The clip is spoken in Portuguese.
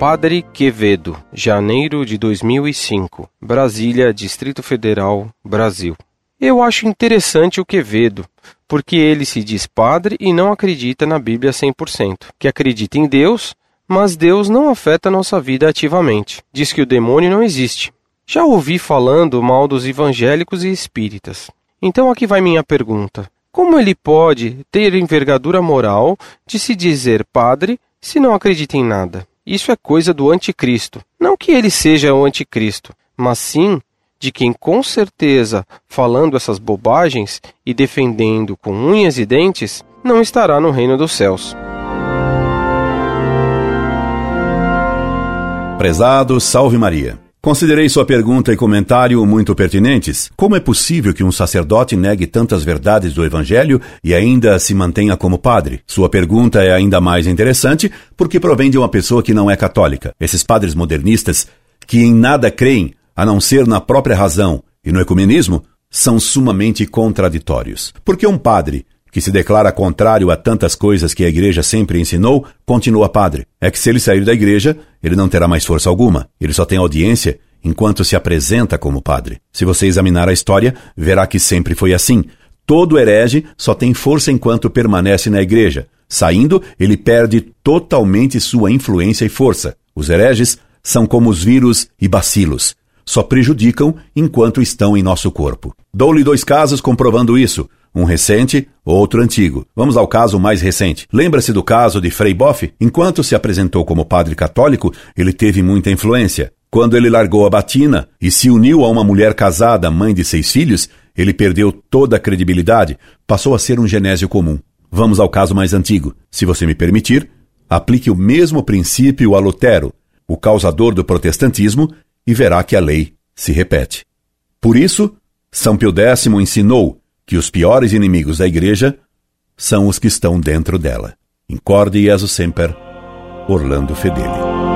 Padre Quevedo, janeiro de 2005, Brasília, Distrito Federal, Brasil. Eu acho interessante o Quevedo, porque ele se diz padre e não acredita na Bíblia 100%, que acredita em Deus, mas Deus não afeta nossa vida ativamente. Diz que o demônio não existe. Já ouvi falando mal dos evangélicos e espíritas. Então aqui vai minha pergunta: como ele pode ter envergadura moral de se dizer padre se não acredita em nada? Isso é coisa do anticristo. Não que ele seja o anticristo, mas sim de quem com certeza, falando essas bobagens e defendendo com unhas e dentes, não estará no reino dos céus. Prezado, salve Maria. Considerei sua pergunta e comentário muito pertinentes. Como é possível que um sacerdote negue tantas verdades do Evangelho e ainda se mantenha como padre? Sua pergunta é ainda mais interessante porque provém de uma pessoa que não é católica. Esses padres modernistas, que em nada creem a não ser na própria razão e no ecumenismo, são sumamente contraditórios. Porque um padre que se declara contrário a tantas coisas que a igreja sempre ensinou, continua padre. É que se ele sair da igreja, ele não terá mais força alguma. Ele só tem audiência enquanto se apresenta como padre. Se você examinar a história, verá que sempre foi assim. Todo herege só tem força enquanto permanece na igreja. Saindo, ele perde totalmente sua influência e força. Os hereges são como os vírus e bacilos. Só prejudicam enquanto estão em nosso corpo. Dou-lhe dois casos comprovando isso. Um recente, outro antigo. Vamos ao caso mais recente. Lembra-se do caso de Frei Boff? Enquanto se apresentou como padre católico, ele teve muita influência. Quando ele largou a batina e se uniu a uma mulher casada, mãe de seis filhos, ele perdeu toda a credibilidade, passou a ser um genésio comum. Vamos ao caso mais antigo. Se você me permitir, aplique o mesmo princípio a Lutero, o causador do protestantismo, e verá que a lei se repete. Por isso, São Pio X ensinou que os piores inimigos da Igreja são os que estão dentro dela. Incorde Jesus Semper, Orlando Fedeli.